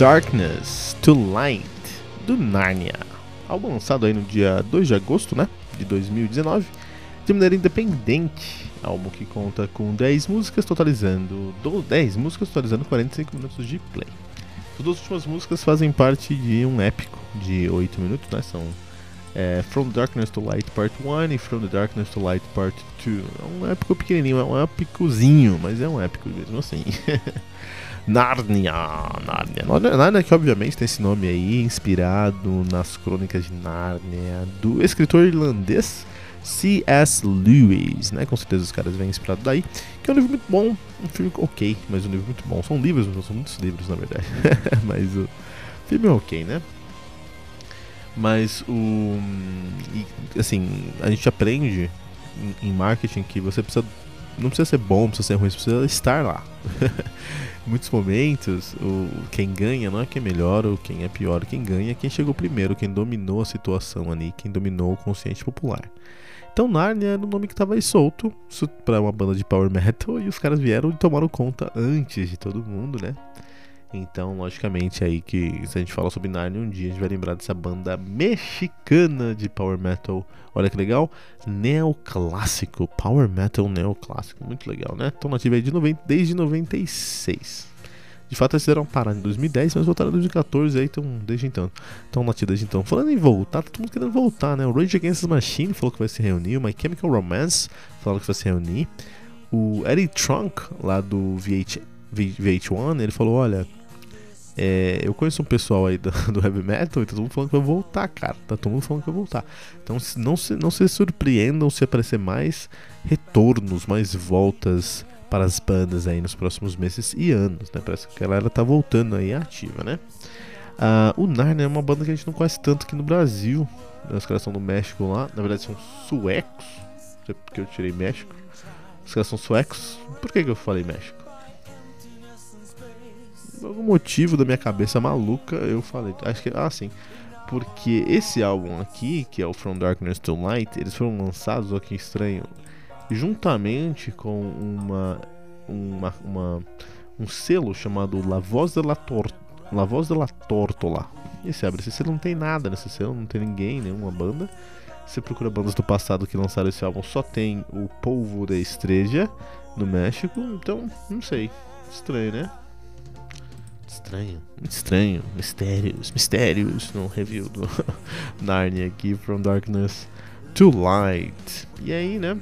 Darkness to Light, do Narnia. Álbum lançado aí no dia 2 de agosto, né, de 2019, de maneira independente. Álbum que conta com 10 músicas totalizando 10 músicas totalizando 45 minutos de play. As duas últimas músicas fazem parte de um épico de 8 minutos, né? São é, From Darkness to Light Part 1 e From the Darkness to Light Part 2. É um épico pequenininho, é um épicozinho, mas é um épico mesmo assim. Narnia, Narnia. Narnia que obviamente tem esse nome aí, inspirado nas crônicas de Narnia, do escritor irlandês C.S. Lewis, né? Com certeza os caras vêm inspirado daí. Que é um livro muito bom, um filme ok, mas um livro muito bom. São livros, são muitos livros na verdade. mas o filme é ok, né? Mas o. Assim, a gente aprende em, em marketing que você precisa. Não precisa ser bom, precisa ser ruim, precisa estar lá. muitos momentos, o, quem ganha não é quem é melhor ou quem é pior, quem ganha é quem chegou primeiro, quem dominou a situação ali, quem dominou o consciente popular. Então Narnia era um nome que estava aí solto para uma banda de power metal e os caras vieram e tomaram conta antes de todo mundo, né? Então, logicamente, aí que se a gente fala sobre Narnia um dia, a gente vai lembrar dessa banda mexicana de power metal. Olha que legal, neoclássico, power metal neoclássico, muito legal, né? Estão nativos aí de 90, desde 96. De fato, eles fizeram parar em 2010, mas voltaram em 2014 aí, estão desde então. Estão nativos desde então. Falando em voltar, tá todo mundo querendo voltar, né? O Rage Against the Machine falou que vai se reunir, o My Chemical Romance falou que vai se reunir. O Eddie Trunk, lá do VH, VH1, ele falou: Olha, é, eu conheço um pessoal aí do, do, heavy metal e tá todo mundo falando que vai voltar, cara. Tá todo mundo falando que vai voltar. Então não se, não se surpreendam se aparecer mais retornos, mais voltas para as bandas aí nos próximos meses e anos, né? Parece que a galera tá voltando aí ativa, né? Uh, o Narnia é uma banda que a gente não conhece tanto aqui no Brasil. Os caras são do México lá. Na verdade são suecos. Não sei porque eu tirei México. Os caras são suecos. Por que, que eu falei México? Por algum motivo da minha cabeça maluca, eu falei. Acho que. Ah, sim. Porque esse álbum aqui, que é o From Darkness to Light, eles foram lançados, olha que estranho, juntamente com uma. uma, uma um selo chamado La Voz de la, Tor la, Voz de la Tortola. E você abre esse selo, não tem nada nesse selo, não tem ninguém, nenhuma banda. Você procura bandas do passado que lançaram esse álbum, só tem o Polvo da Estrela no México, então não sei. Estranho, né? Estranho, muito estranho. Mistérios, mistérios no review do Narnia aqui, From Darkness to Light. E aí, né?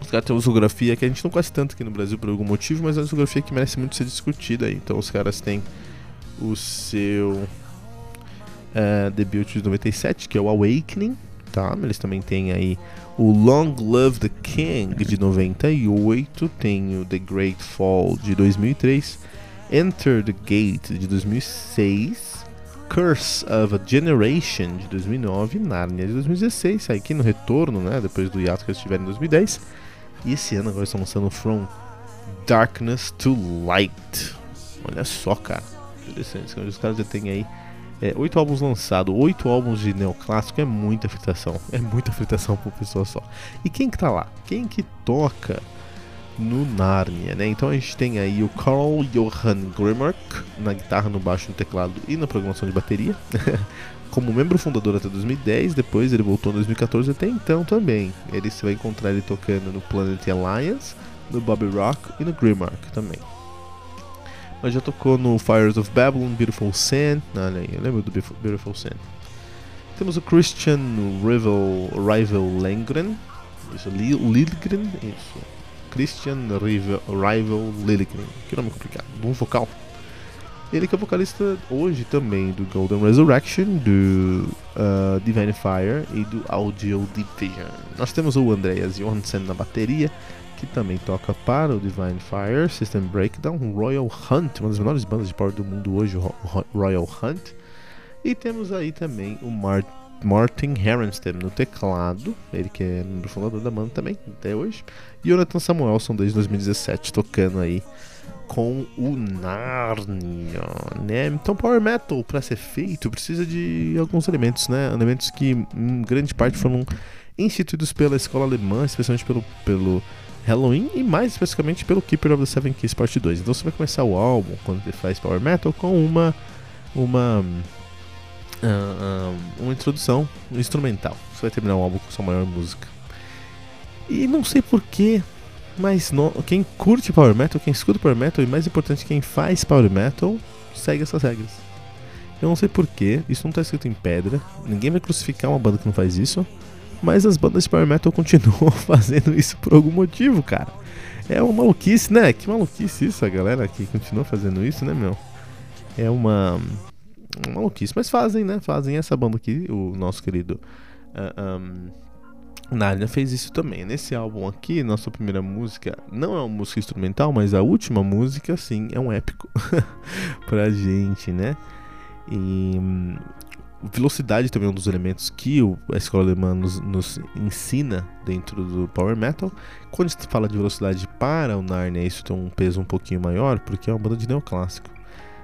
Os caras têm uma discografia que a gente não conhece tanto aqui no Brasil por algum motivo, mas é uma discografia que merece muito ser discutida aí. Então os caras têm o seu uh, debut de 97, que é o Awakening, tá? Eles também têm aí o Long Love the King de 98, tem o The Great Fall de 2003 Enter the Gate de 2006, Curse of a Generation de 2009, Narnia de 2016, aqui no retorno, né, depois do hiato que eles tiveram em 2010. E esse ano agora estão lançando From Darkness to Light. Olha só, cara. Interessante. Os caras já têm aí é, oito álbuns lançados, oito álbuns de neoclássico é muita fritação. É muita fritação por pessoa só. E quem que tá lá? Quem que toca no Narnia, né? Então a gente tem aí o Carl Johan Grimmark na guitarra, no baixo, no teclado e na programação de bateria. Como membro fundador até 2010, depois ele voltou em 2014 até então também. Ele se vai encontrar ele tocando no Planet Alliance, no Bobby Rock e no Grimmark também. Mas já tocou no Fires of Babylon, Beautiful Sin. Olha aí, eu lembro do Beautiful Sin. Temos o Christian Rival, Rival Langren. Isso, Lilgren. Isso. Christian Rival, Lilligren. Que nome complicado. Bom vocal. Ele que é vocalista hoje também do Golden Resurrection, do uh, Divine Fire e do Audio Division. Nós temos o Andreas Johansson na bateria, que também toca para o Divine Fire, System Breakdown, Royal Hunt, uma das melhores bandas de power do mundo hoje, Royal Hunt. E temos aí também o Mar Martin Herenstem no teclado, ele que é o fundador da banda também, até hoje. E Jonathan Samuelson desde 2017 tocando aí com o Narnia, né? Então Power Metal para ser feito precisa de alguns elementos, né? Elementos que em grande parte foram instituídos pela escola alemã, especialmente pelo, pelo Halloween e mais especificamente pelo Keeper of the Seven Keys Part 2. Então você vai começar o álbum quando ele faz Power Metal com uma uma uma introdução instrumental. Você vai terminar o álbum com sua maior música. E não sei porquê, mas no, quem curte Power Metal, quem escuta Power Metal e mais importante, quem faz Power Metal, segue essas regras. Eu não sei porquê, isso não está escrito em pedra, ninguém vai crucificar uma banda que não faz isso, mas as bandas de Power Metal continuam fazendo isso por algum motivo, cara. É uma maluquice, né? Que maluquice isso, a galera que continua fazendo isso, né, meu? É uma maluquice, mas fazem, né? Fazem essa banda aqui, o nosso querido. Uh, um, Narnia fez isso também. Nesse álbum aqui, nossa primeira música não é uma música instrumental, mas a última música, sim, é um épico pra gente, né? E hum, velocidade também é um dos elementos que a escola alemã nos, nos, ensina dentro do power metal. Quando se fala de velocidade para o Narnia, isso tem um peso um pouquinho maior, porque é uma banda de neoclássico.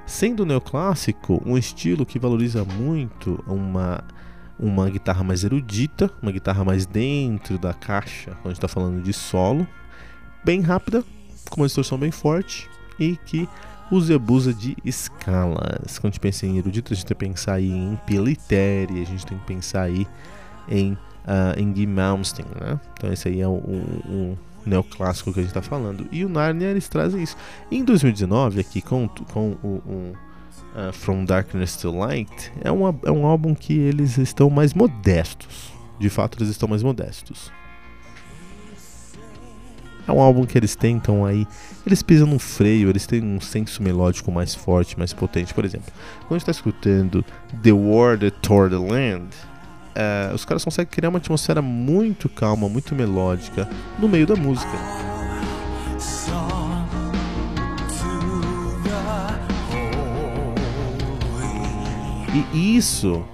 Sendo neoclássico um estilo que valoriza muito uma uma guitarra mais erudita, uma guitarra mais dentro da caixa, quando a gente está falando de solo, bem rápida, com uma distorção bem forte e que usa e abusa de escalas. Quando a gente pensa em erudito, a gente tem que pensar aí em Pelitere, a gente tem que pensar aí em, uh, em Guy Malmsteen, né? Então esse aí é o, o, o neoclássico que a gente está falando. E o Narnia, eles trazem isso. Em 2019, aqui com, com o, uh, From Darkness to Light, é, uma, é um álbum que eles estão mais modestos. De fato, eles estão mais modestos. É um álbum que eles tentam aí. Eles pisam no freio, eles têm um senso melódico mais forte, mais potente. Por exemplo, quando a gente está escutando The War That Tore the Land, uh, os caras conseguem criar uma atmosfera muito calma, muito melódica no meio da música. E isso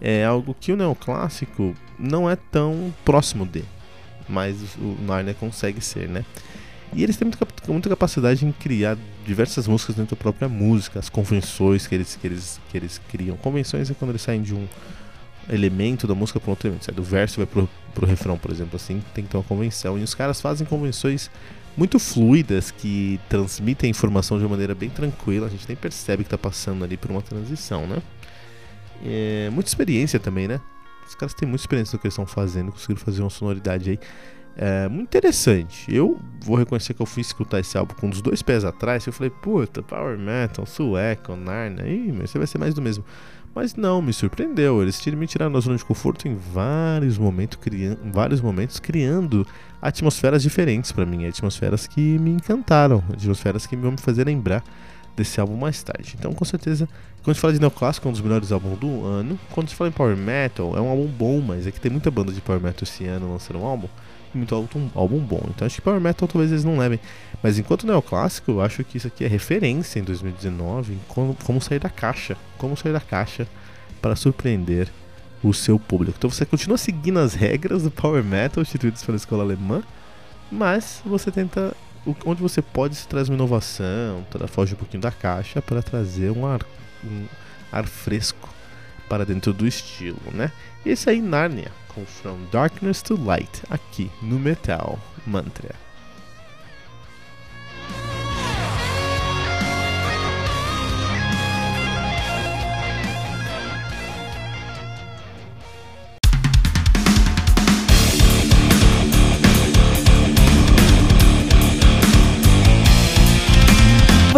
é algo que o neoclássico não é tão próximo de, mas o Narnia consegue ser, né? E eles têm muita, muita capacidade em criar diversas músicas dentro da própria música, as convenções que eles, que eles, que eles criam. Convenções é quando eles saem de um elemento da música para outro elemento, sai do verso vai pro, pro refrão, por exemplo, assim, tem que ter uma convenção. E os caras fazem convenções muito fluidas que transmitem a informação de uma maneira bem tranquila, a gente nem percebe que está passando ali por uma transição, né? É, muita experiência também, né? Os caras têm muita experiência no que eles estão fazendo, conseguiram fazer uma sonoridade aí é, muito interessante. Eu vou reconhecer que eu fui escutar esse álbum com os dois pés atrás. Eu falei, puta, Power Metal, Sueco, Narnia, ih, mas você vai ser mais do mesmo. Mas não, me surpreendeu. Eles me tiraram da zona de conforto em vários momentos, criando, vários momentos criando atmosferas diferentes para mim, atmosferas que me encantaram, atmosferas que vão me fazer lembrar desse álbum mais tarde. Então, com certeza, quando gente fala de neoclássico, é um dos melhores álbuns do ano. Quando se fala em power metal, é um álbum bom, mas é que tem muita banda de power metal esse ano lançando um álbum muito álbum, álbum bom. Então, acho que power metal talvez eles não levem. Mas enquanto neoclássico, eu acho que isso aqui é referência em 2019 em como, como sair da caixa, como sair da caixa para surpreender o seu público. Então, você continua seguindo as regras do power metal instituídas pela escola alemã, mas você tenta onde você pode se trazer uma inovação, foge um pouquinho da caixa para trazer um ar, um ar fresco para dentro do estilo, né? Esse aí, Narnia, com From Darkness to Light, aqui no Metal Mantra.